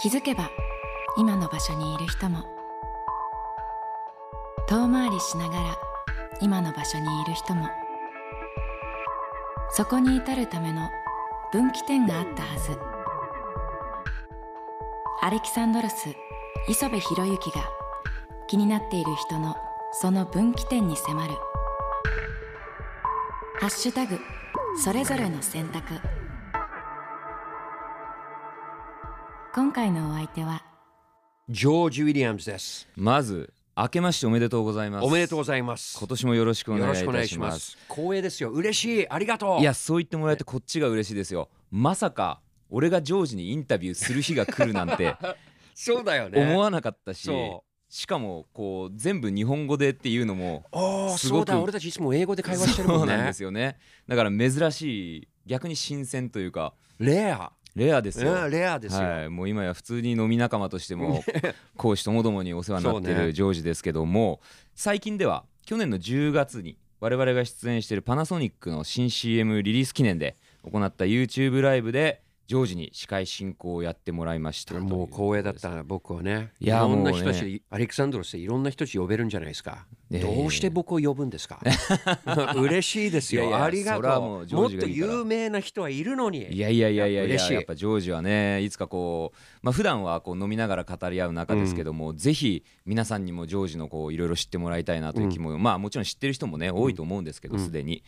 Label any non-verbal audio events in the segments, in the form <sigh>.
気づけば今の場所にいる人も。遠回りしながら今の場所にいる人も。そこに至るための分岐点があったはず。アレキサンドロス磯部博之が気になっている人のその分岐点に迫る「ハッシュタグそれぞれの選択」今回のお相手はジョージ・ウィリアムズです。まず明けましておめでとうございますおめでとうございます。今年もよろしくおよ願いいたしまますす。光栄ですよ。嬉しい。ありがとう。いやそう言ってもらえてこっちが嬉しいですよまさか俺がジョージにインタビューする日が来るなんて <laughs> そうだよね。思わなかったし、そしかもこう全部日本語でっていうのもすごくそうだ。俺たちいつも英語で会話してるもんね。そうなんですよねだから珍しい逆に新鮮というかレア。レアですよ、うんレアですよ。はい、もう今や普通に飲み仲間としても講師ともどもにお世話になってるジョージですけども、最近では去年の10月に我々が出演しているパナソニックの新 CM リリース記念で行った YouTube ライブでジョージに司会進行をやってもらいましたもう光栄だった僕はね。いやいろんな人たち、アレクサンドロスでいろんな人たち呼べるんじゃないですか。ええどうして僕を呼ぶんですか？<laughs> 嬉しいですよ。いやいやありがとう。ももっと有名な人はいるのに。いやいやいやいやいややっぱジョージはねいつかこうまあ普段はこう飲みながら語り合う仲ですけども、ぜひ皆さんにもジョージのこういろいろ知ってもらいたいなという気も、まあもちろん知ってる人もね多いと思うんですけどすで、に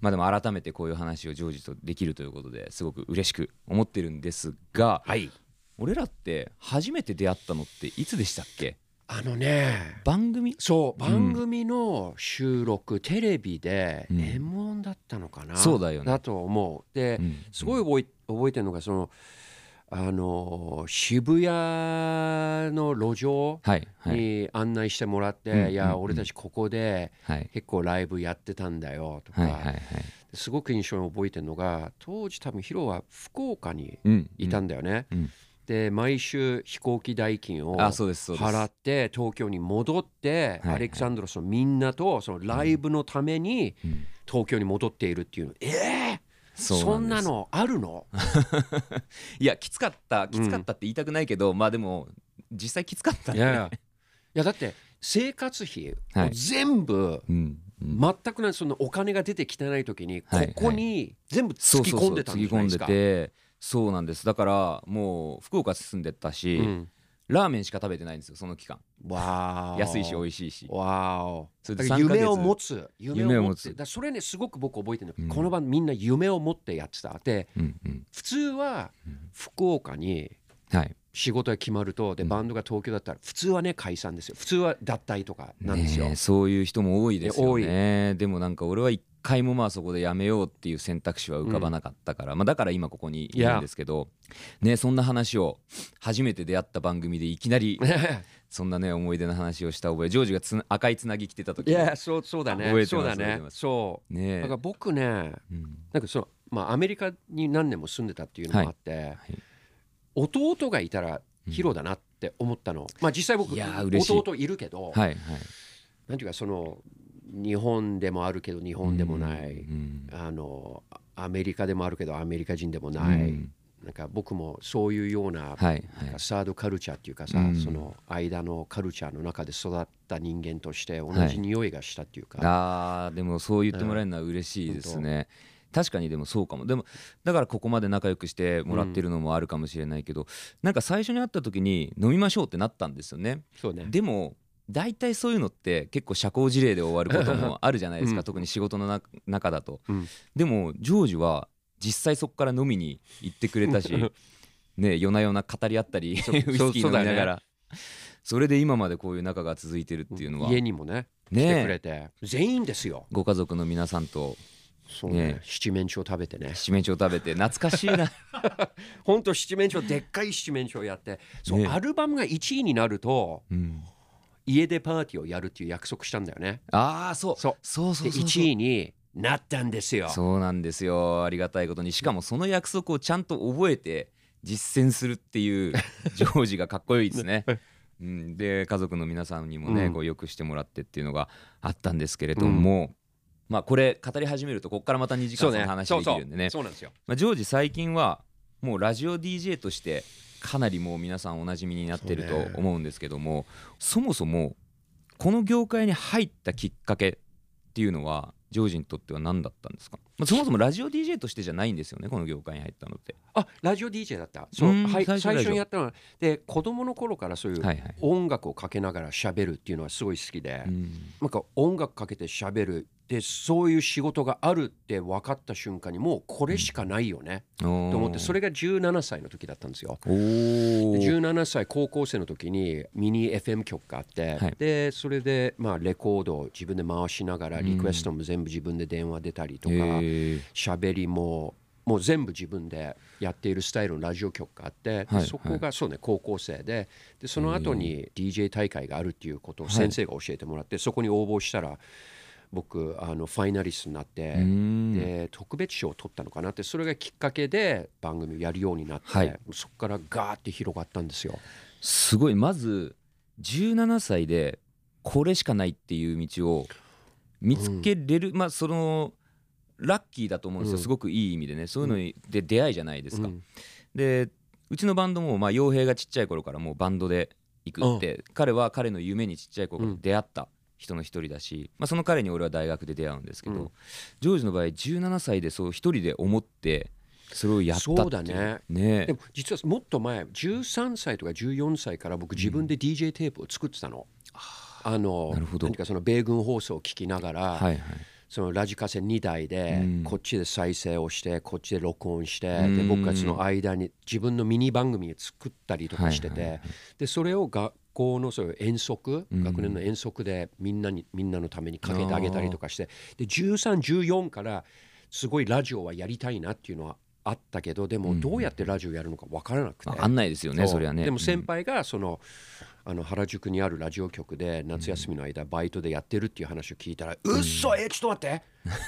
まあでも改めてこういう話をジョージとできるということですごく嬉しく思ってるんですが、はい。俺らって初めて出会ったのっていつでしたっけ？あのね。番組？そう番組の収録、テレビでうん。M1 だったのかな、そうだよね。だと思う。で、うん。すごい覚え覚えてるのがそのあの渋谷の路上はいはい。に案内してもらって、うんいや、うん。俺たちここではい。結構ライブやってたんだよとか、はいはいはい。すごく印象に覚えてるのが当時多分ヒロは福岡にうん。いたんだよね、うんで毎週飛行機代金を払って東京に戻って、はいアレクサンドロスのみんなとそのライブのためにうん。東京に戻っているっていうの、ええそうそんです。なのあるの？<laughs> いやきつかったきつかったって言いたくないけど、まあでも実際きつかったね。いやいや。いやだって生活費をはい。全部、うんうん。全くないそのお金が出てきてない時にこはい。こに全部突きそうそうそう込んでたんつぎ込んですじゃないでか。てそうなんです。だからもう福岡住んでたし、うん。ラーメンしか食べてないんですよその期間。わー安いし美味しいし。わーそれでだから3ヶ月。夢を持つ。夢を持つ。だそれねすごく僕覚えてるの、うん。この番みんな夢を持ってやってた。でうんうん。普通は福岡にはい。仕事が決まるとでバンドが東京だったら普通はね解散ですよ。普通は脱退とかなんですよ、ねえそういう人も多いですよいねでもなんか俺は一回もまあそこでやめようっていう選択肢は浮かばなかったから、まあ、だから今ここにいるんですけどねそんな話を初めて出会った番組でいきなり <laughs> そんなね思い出の話をした覚えジョージがつな赤いつなぎ着てた時いやそうそうだね。覚えてますそうだね。だから僕ねうん。なんかそのまあアメリカに何年も住んでたっていうのもあって、い。弟がいたらヒロだなって思ったの、まあ実際僕い。弟いるけど、はいはい。なんていうかその日本でもあるけど日本でもない、うんあのアメリカでもあるけどアメリカ人でもない、うん。なんか僕もそういうような,、はいはい。サードカルチャーっていうかさ、うん。その間のカルチャーの中で育った人間として同はいじ匂いがしたっていうか、あーでもそう言ってもらえるのは嬉しいですね、確かにでもそうかも。でもだからここまで仲良くしてもらってるのもあるかもしれないけど、なんか最初に会った時に飲みましょうってなったんですよね。そうね。でも大体そういうのって結構社交辞令で終わることもあるじゃないですか、<laughs> うん。特に仕事のな中だと、うん。でもジョージは実際そこから飲みに行ってくれたし <laughs> ね夜な夜な語り合ったり <laughs> ウイスキー飲みながら。それで今までこういう仲が続いてるっていうのは。家にもね来ねてくれて、全員ですよ。ご家族の皆さんと。そうねね。七面鳥食べてね。七面鳥食べて懐かしいな。ほんと七面鳥でっかい七面鳥やって。そう、ね。アルバムが1位になるとうん家でパーティーをやるっていう約束したんだよね。ああそう。そう。でそうそうそう。1位になったんですよ。そうなんですよ。ありがたいことに。しかもその約束をちゃんと覚えて実践するっていう <laughs> ジョージがかっこいいですね。うん、で家族の皆さんにもね、うん。こうよくしてもらってっていうのがあったんですけれども、まあこれ語り始めるとここからまた2時間その話できるんでね。そうなんですよ。まあ、ジョージ最近はもうラジオ DJ としてかなりもう皆さんおなじみになってると思うんですけどもそもそもこの業界に入ったきっかけっていうのはジョージにとっては何だったんですか、まあ、そもそもラジオ DJ としてじゃないんですよねこの業界に入ったのって。あラジオ DJ だった。そううんはい最最初にやったのはで子供の頃からそういうはいはい。音楽をかけながら喋るっていうのはすごい好きで、うん。なんか音楽かけて喋るでそういう仕事があるって分かった瞬間にもうこれしかないよね、とと思ってそれが17歳の時だったんですよ。おでー17歳高校生の時にミニ FM 曲があって、はい。でそれでまあレコードを自分で回しながらうんリクエストも全部自分で電話出たりとか喋、りももう全部自分でやっているスタイルのラジオ局があって、ではい。そこがそうね高校生ででその後に DJ 大会があるっていうことをはい先生が教えてもらって、そこに応募したら僕あのファイナリストになって、うん。で特別賞を取ったのかなってそれがきっかけで番組をやるようになって、はい。そこからガーって広がったんですよ。すごい。まず17歳でこれしかないっていう道を見つけれる、まあそのラッキーだと思うんですよ、うん。すごくいい意味でね。そういうのにで出会いじゃないですか。うん。でうちのバンドもまあ傭兵がちっちゃい頃からもうバンドで行くって、彼は彼の夢にちっちゃい頃から出会った人の一人だし、まあ、その彼に俺は大学で出会うんですけど、うん。ジョージの場合17歳でそう一人で思ってそれをやったっていう。そうだね。ね。でも実はもっと前13歳とか14歳から僕自分で DJ テープを作ってたの。あのなるほど。何かその米軍放送を聞きながら、はいはいそのラジカセ2台でうん。こっちで再生をしてこっちで録音してうん。で僕がその間に自分のミニ番組を作ったりとかしててでそれを学校のそういう遠足うん。学年の遠足でみんなにみんなのためにかけてあげたりとかしてで1314からすごいラジオはやりたいなっていうのはあったけどでもどうやってラジオやるのか分からなくて。わかんないですよねそれはね。でも先輩がその、あの原宿にあるラジオ局で夏休みの間バイトでやってるっていう話を聞いたら「うっそえちょっと待って。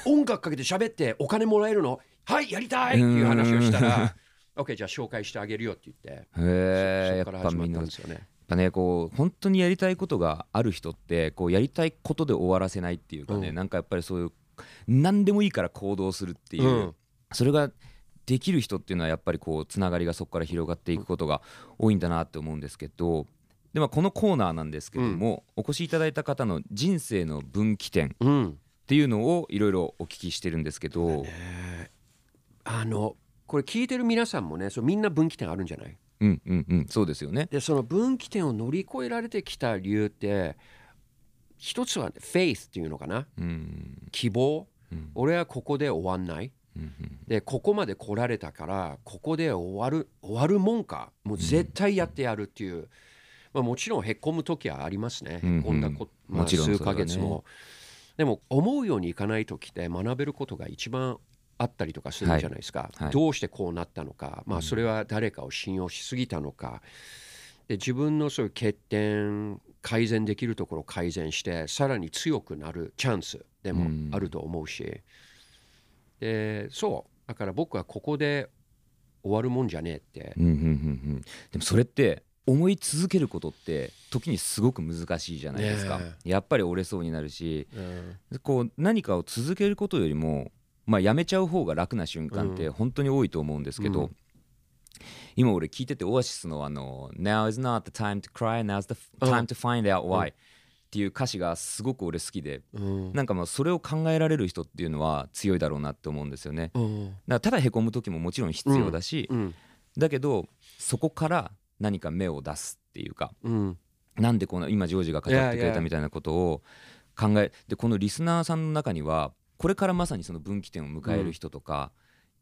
音楽かけて喋ってお金もらえるの？はいやりたい!」っていう話をしたら「<laughs> OK じゃあ紹介してあげるよ」って言って。へえやっそこから始まっぱみんですよね。ぱねこう本当にやりたいことがある人ってこうやりたいことで終わらせないっていうかね、うん。なんかやっぱりそういう何でもいいから行動するっていう、うん。それができる人っていうのはやっぱりこうつながりがそこから広がっていくことが多いんだなって思うんですけどでまあこのコーナーなんですけども、お越しいただいた方の人生の分岐点っうん。ていうのをいろいろお聞きしてるんですけど、あのこれ聞いてる皆さんもねそうみんな分岐点あるんじゃない？うんうんうんそうですよね。でその分岐点を乗り越えられてきた理由って一つは、ね、faith っていうのかな？うん。希望、うん。俺はここで終わんない？うんうんでここまで来られたからここで終わる終わるもんか。もう絶対やってやるっていう、まあ、もちろんへこむ時はありますね、へこんだこ、まあ、数ヶ月も、でも思うようにいかない時って学べることが一番あったりとかするじゃないですか、はい。どうしてこうなったのか、まあ、それは誰かを信用しすぎたのか。で自分のそういう欠点改善できるところを改善してさらに強くなるチャンスでもあると思うし、でそうだから僕はここで終わるもんじゃねえって、うんうんうんうん。でもそれって思い続けることって時にすごく難しいじゃないですか、ねやっぱり折れそうになるし。うんこう何かを続けることよりも、まあ、やめちゃう方が楽な瞬間ってうん。本当に多いと思うんですけど、うん。今俺聞いててオアシスのあの「Now is not the time to cry now is the うん。time to find out why」っていう歌詞がすごく俺好きでうん。なんかまあそれを考えられる人っていうのは強いだろうなって思うんですよね。うん。だからただへこむ時ももちろん必要だし、うん。だけどそこから何か芽を出すっていうかうん。なんでこの今ジョージが語ってくれたみたいなことを考えでこのリスナーさんの中にはこれからまさにその分岐点を迎える人とか、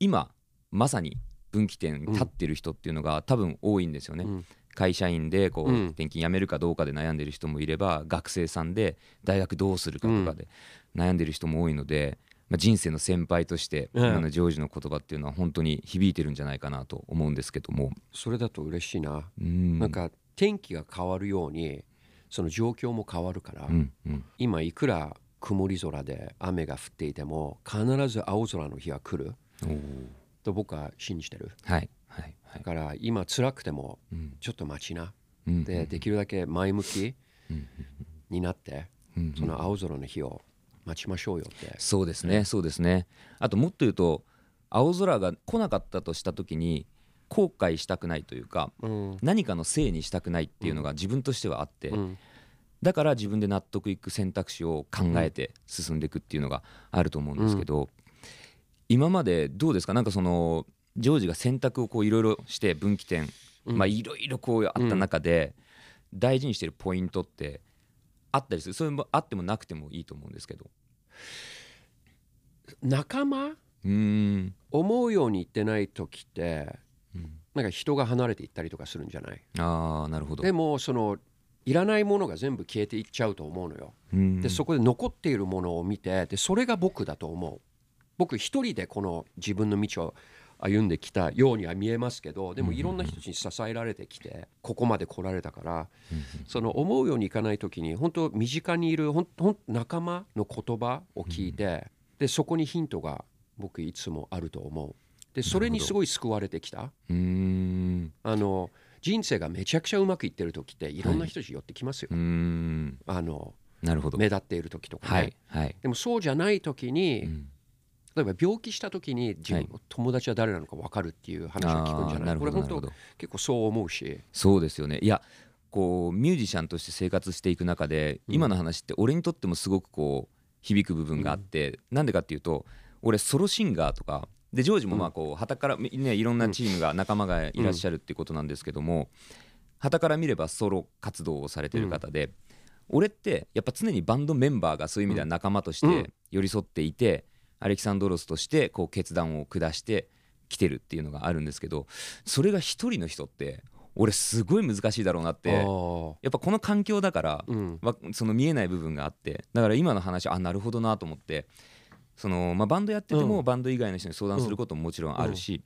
今まさに分岐点に立ってる人っていうのが多分多いんですよね。うん会社員でこううん。転勤辞めるかどうかで悩んでる人もいれば学生さんで大学どうするかとかで悩んでる人も多いので、まあ、人生の先輩としてうん今のジョージの言葉っていうのは本当に響いてるんじゃないかなと思うんですけども。それだと嬉しいな、うん。なんか天気が変わるようにその状況も変わるから、うんうん。今いくら曇り空で雨が降っていても必ず青空の日は来る。と僕は信じてる。はいはいはい。だから今辛くてもうん。ちょっと待ちな。うんでできるだけ前向きうんになってうんその青空の日を待ちましょうよって。そうですねそうですね。あともっと言うと青空が来なかったとした時に後悔したくないというかうん。何かのせいにしたくないっていうのが自分としてはあって、うん。だから自分で納得いく選択肢を考えて進んでいくっていうのがあると思うんですけど、今までどうですか？なんかそのジョージが選択をこういろいろして分岐点、いろいろこうあった中で大事にしてるポイントってあったりする。それもあってもなくてもいいと思うんですけど。仲間？うーん。思うようにいってない時ってうん。なんか人が離れていったりとかするんじゃない？ああなるほど。でもそのいらないものが全部消えていっちゃうと思うのよ。うん。でそこで残っているものを見てでそれが僕だと思う。僕一人でこの自分の道を歩んできたようには見えますけどでもいろんな人に支えられてきてここまで来られたからその思うようにいかない時に本当身近にいるほんほん仲間の言葉を聞いてでそこにヒントが僕いつもあると思う。でそれにすごい救われてきた。うーん。あの人生がめちゃくちゃうまくいってる時っていろんな人たち寄ってきますよ。あのなるほど。目立っている時とかね。はいはい。でもそうじゃない時に、うん例えば病気した時に自分、はい友達は誰なのか分かるっていう話を聞くんじゃない？るなこれ本当結構そう思うし。そうですよね。いやこうミュージシャンとして生活していく中で、うん。今の話って俺にとってもすごくこう響く部分があって、なんでかっていうと俺ソロシンガーとかでジョージもまあこう旗からねいろんなチームが仲間がいらっしゃるっていうことなんですけども旗から見ればソロ活動をされてる方で、俺ってやっぱ常にバンドメンバーがそういう意味では仲間としうん。て寄り添っていて、アレキサンドロスとしてこう決断を下してきてるっていうのがあるんですけどそれが一人の人って俺すごい難しいだろうなってやっぱこの環境だから、うん。わその見えない部分があってだから今の話あなるほどなと思ってその、まあ、バンドやってても、うん。バンド以外の人に相談することももちろんあるし、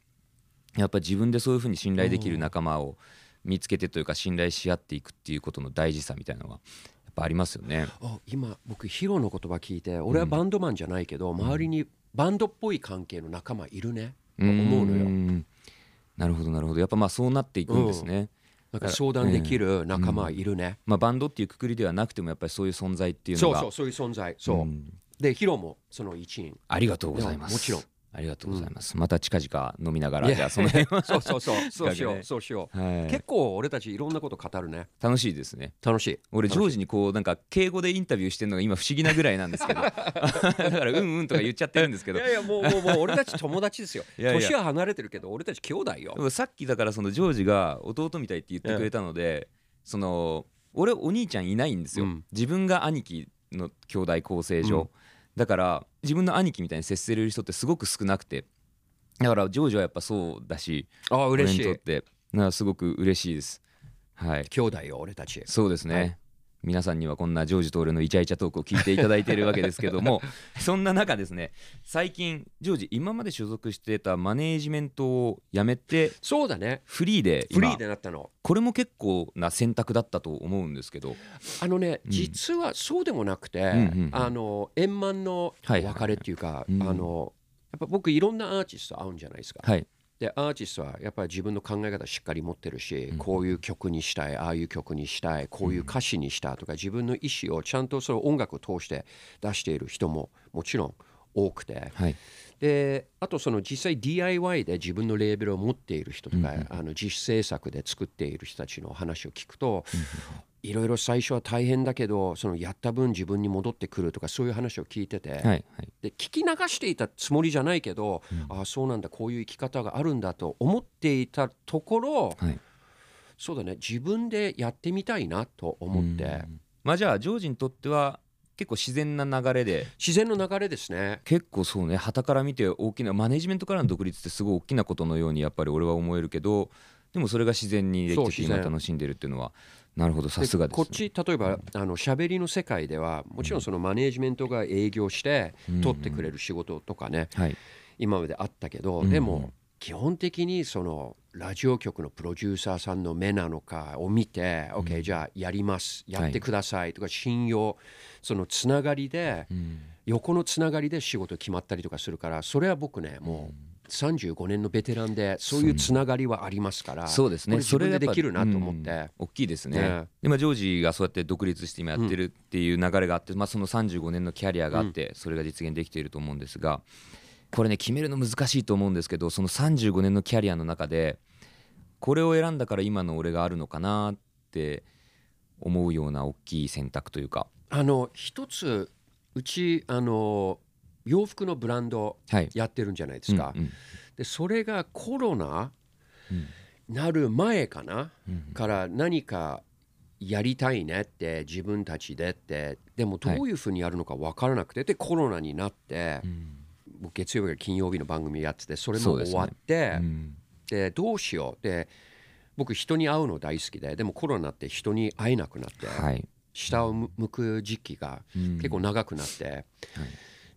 やっぱ自分でそういうふうに信頼できる仲間を見つけてというか信頼し合っていくっていうことの大事さみたいなのがやっぱありますよね。あ今僕ヒロの言葉聞いて俺はバンドマンじゃないけど、周りにバンドっぽい関係の仲間いるねと思うのよ。んなるほどなるほどやっぱまあそうなっていくんですね。なんか相談できる仲間いるね。まあ、バンドっていうくくりではなくてもやっぱりそういう存在っていうのがそうそうそういう存在そう、んでヒロもその一員ありがとうございます。もちろん。ありがとうございます。また近々飲みながら、じゃあその辺は。<laughs> そうそうそう。<laughs> そうしよねうそうしよう、はい。結構俺たちいろんなこと語るね。楽しいですね。楽しい。俺ジョージにこうなんか敬語でインタビューしてるのが今不思議なぐらいなんですけど。<laughs> だからうんうんとか言っちゃってるんですけど。いやいやもうもうもう俺たち友達ですよ。いやいや。年は離れてるけど俺たち兄弟よ。さっきだからそのジョージが弟みたいって言ってくれたので、その俺お兄ちゃんいないんですよ、うん。自分が兄貴の兄弟構成上、うん。だから自分の兄貴みたいに接せれる人ってすごく少なくて。だからジョージはやっぱそうだしああ嬉しい。俺にとって。なすごく嬉しいです。はい。兄弟よ俺たち。そうですね、はい皆さんにはこんなジョージと俺のイチャイチャトークを聞いていただいているわけですけども <laughs> そんな中ですね最近ジョージ今まで所属してたマネージメントを辞めてそうだね。フリーで今フリーでなったの。これも結構な選択だったと思うんですけど。あのね、うん。実はそうでもなくて、んうんうん。あの円満のはいはいはい別れっていうか、うん。あのやっぱ僕いろんなアーティスト会うんじゃないですか。はいでアーティストはやっぱり自分の考え方しっかり持ってるし、うん。こういう曲にしたいああいう曲にしたいこういう歌詞にしたとか自分の意思をちゃんとその音楽を通して出している人ももちろん多くて。はい。であとその実際 DIY で自分のレーベルを持っている人とか、うんうんあの自主制作で作っている人たちの話を聞くと、いろいろ最初は大変だけどそのやった分自分に戻ってくるとかそういう話を聞いてて、はいはい。で聞き流していたつもりじゃないけど、ああそうなんだこういう生き方があるんだと思っていたところ、はい。そうだね自分でやってみたいなと思って、うん。まあじゃあジョージにとっては結構自然な流れで。自然の流れですね。結構そうね旗から見て大きなマネジメントからの独立ってすごい大きなことのようにやっぱり俺は思えるけどでもそれが自然にできて今楽しんでるっていうのはなるほどさすがです、ね、こっち例えばあの喋りの世界ではもちろんそのマネージメントが営業してうん。取ってくれる仕事とかね、はい。今まであったけど、うん。でも基本的にそのラジオ局のプロデューサーさんの目なのかを見て、OK じゃあやりますやってくださいとか信用そのつながりでうん。横のつながりで仕事決まったりとかするからそれは僕ねもう35年のベテランでそういうつながりはありますからそうですね。それやっぱできるなと思って。うん大きいですね。ね。でまあジョージがそうやって独立して今やってるっていう流れがあって、まあ、その35年のキャリアがあってそれが実現できていると思うんですがこれね決めるの難しいと思うんですけどその35年のキャリアの中でこれを選んだから今の俺があるのかなって思うような大きい選択というか。あの一つうちあの洋服のブランドはい。やってるんじゃないですか、うんうん。でそれがコロナうん。なる前かな、うん。から何かやりたいねって自分たちでって。でもどういうふうにやるのか分からなくて、でコロナになって、うん。僕月曜日から金曜日の番組やっててそれも終わってうん。で,、どうしよう。で僕人に会うの大好きで。でもコロナって人に会えなくなって、はい。下を向向く時期が結構長くなって、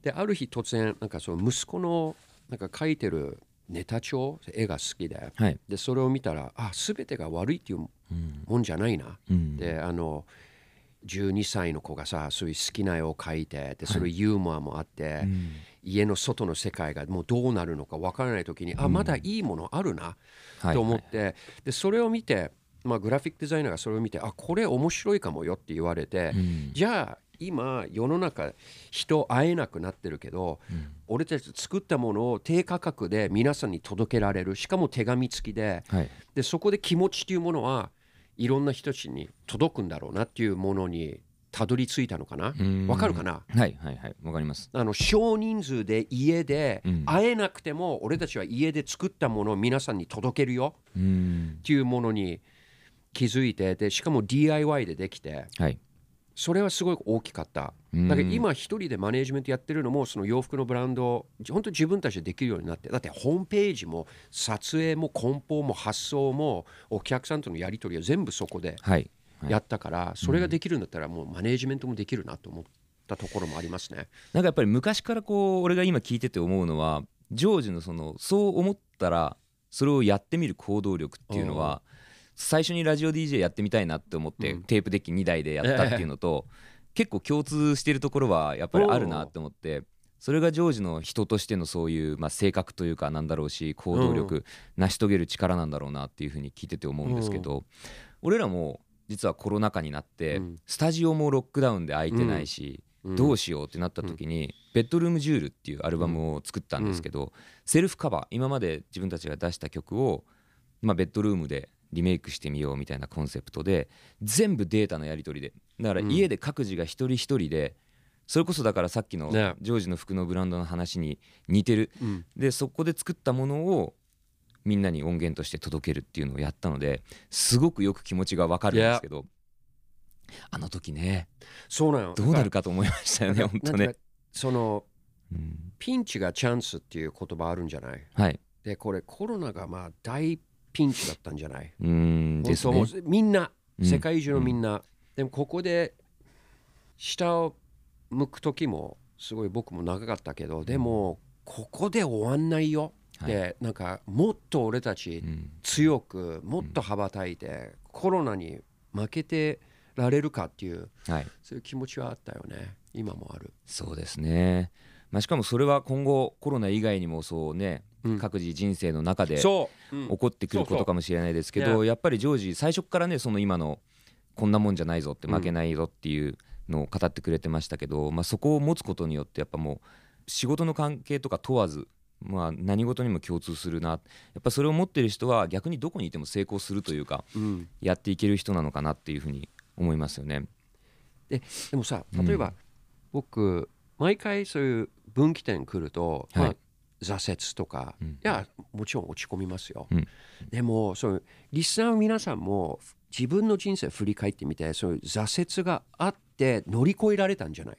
である日突然なんかその息子のなんか描いてるネタ帳絵が好きで。はい。でそれを見たらあ全てが悪いっていううん。もんじゃないな、うん。であの12歳の子がさそういう好きな絵を描いてでそれユーモアもあって、うん。家の外の世界がもうどうなるのかわからない時に、あまだいいものあるなはい。と思って、でそれを見て、まあ、グラフィックデザイナーがそれを見てあこれ面白いかもよって言われて、うん。じゃあ今世の中人会えなくなってるけど、うん。俺たち作ったものを低価格で皆さんに届けられるしかも手紙付きではい。でそこで気持ちというものはいろんな人たちに届くんだろうなっていうものにたどり着いたのかな？うん。わかるかな？はいはいはい。わかります。あの少人数で家でうん。会えなくても俺たちは家で作ったものを皆さんに届けるようん。っていうものに気づいてでしかも DIY でできてはいそれはすごい大きかった。うん。だけど今一人でマネージメントやってるのもその洋服のブランドを本当自分たちでできるようになってだってホームページも撮影も梱包も発送もお客さんとのやり取りは全部そこでやったからそれができるんだったらもうマネージメントもできるなと思ったところもありますね。なんかやっぱり昔からこう俺が今聞いてて思うのはジョージのそのそう思ったらそれをやってみる行動力っていうのは最初にラジオ DJ やってみたいなって思ってうん。テープデッキ2台でやったっていうのと結構共通してるところはやっぱりあるなって思ってそれがジョージの人としてのそういうまあ性格というかなんだろうし行動力成し遂げる力なんだろうなっていうふうに聞いてて思うんですけど俺らも実はコロナ禍になってうん。スタジオもロックダウンで空いてないしどうししようってなった時に「ベッドルームジュール」っていうアルバムを作ったんですけどセルフカバー今まで自分たちが出した曲をまあベッドルームでリメイクしてみようみたいなコンセプトで全部データのやり取りで。だからうん。家で各自が一人一人でそれこそだからさっきのね。ジョージの服のブランドの話に似てる。うん。でそこで作ったものをみんなに音源として届けるっていうのをやったのですごくよく気持ちがわかるんですけどあの時ねそうなの。どうなるかと思いましたよね本当ね。そのうん。ピンチがチャンスっていう言葉あるんじゃない？はい。でこれコロナがまあ大ピンチだったんじゃない？うーんですね。みんなうん世界中のみんな、でもここで下を向く時もすごい僕も長かったけどでもここで終わんないよ、はい。でなんかもっと俺たちうん。強くもっと羽ばたいて、コロナに負けてられるかっていうはい。そういう気持ちはあったよね。今もある、そうですね。まあしかもそれは今後コロナ以外にもそうねうん各自人生の中で起こってくることかもしれないですけどやっぱりジョージ最初からねその今のこんなもんじゃないぞって負けないぞっていうのを語ってくれてましたけど、まあ、そこを持つことによってやっぱもう仕事の関係とか問わず、まあ、何事にも共通するな。やっぱそれを持ってる人は逆にどこにいても成功するというかうん。やっていける人なのかなっていうふうに思いますよね。でもさ例えば、うん僕毎回そういう分岐点来ると、はい。まあ、挫折とか、うん。いやもちろん落ち込みますよ、うん。でもそういうリスナーの皆さんも自分の人生振り返ってみてそういう挫折があって乗り越えられたんじゃない、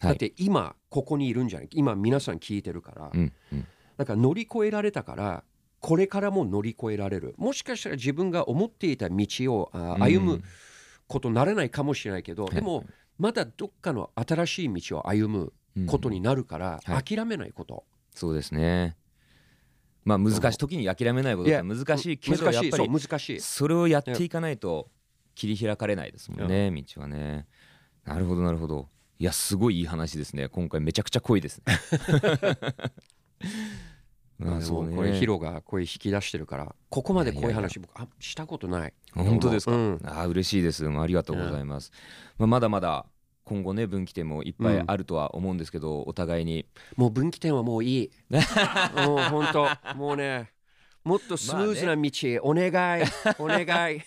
はい。だって今ここにいるんじゃない？今皆さん聞いてるから、うんうん。だから乗り越えられたからこれからも乗り越えられる。もしかしたら自分が思っていた道をあ歩むことにならないかもしれないけど、はい。でもまだどっかの新しい道を歩むうんことになるから、はい。諦めないこと、そうですね。まあ難しい時に諦めないことって難しいけどやっぱり難しいそれをやっていかないと切り開かれないですもんね道はね。なるほどなるほど。いやすごいいい話ですね。今回めちゃくちゃ濃いですね。<laughs> まあでそうねもこれヒロが声引き出してるからここまでこういう話僕あしたことない本当ですか？うんああ嬉しいです。ありがとうございます。まあまだまだ今後ね分岐点もいっぱいあるとは思うんですけど、お互いに。もう分岐点はもういい。も <laughs> う本当。もうねもっとスムーズな道、お願い。お願い。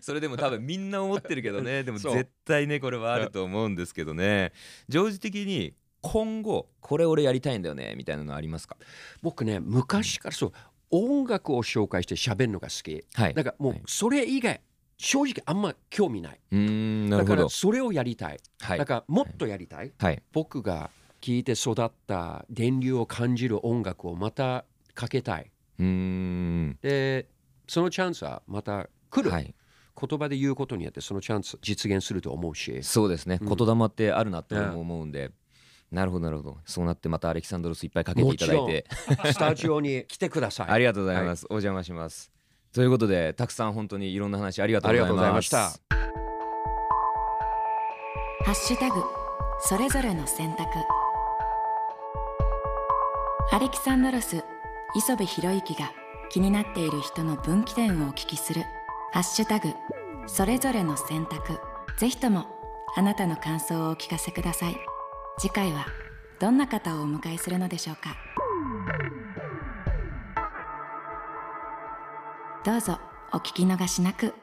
それでも多分みんな思ってるけどね。<laughs> でも絶対ねこれはあると思うんですけどね。常時的に今後これ俺やりたいんだよねみたいなのありますか？僕ね昔からそう音楽を紹介して喋るのが好き。はい。だからもうそれ以外正直あんま興味ない。だからそれをやりたい。はい。だからもっとやりたい。はい。僕が聴いて育った電流を感じる音楽をまたかけたい。でそのチャンスはまた来る、はい。言葉で言うことによってそのチャンス実現すると思うし。そうですね、うん。言霊ってあるなっても思うん。で、なるほどなるほど。そうなってまたアレキサンドロスいっぱいかけていただいて。スタジオに来てください。<laughs> ありがとうございます、お邪魔しますということでたくさん本当にいろんな話ありがとうございまざいましたハッシュタグそれぞれの選択。アレキサンドロス磯部博之が気になっている人の分岐点をお聞きするハッシュタグそれぞれの選択。ぜひともあなたの感想をお聞かせください。次回はどんな方をお迎えするのでしょうか。どうぞお聞き逃しなく。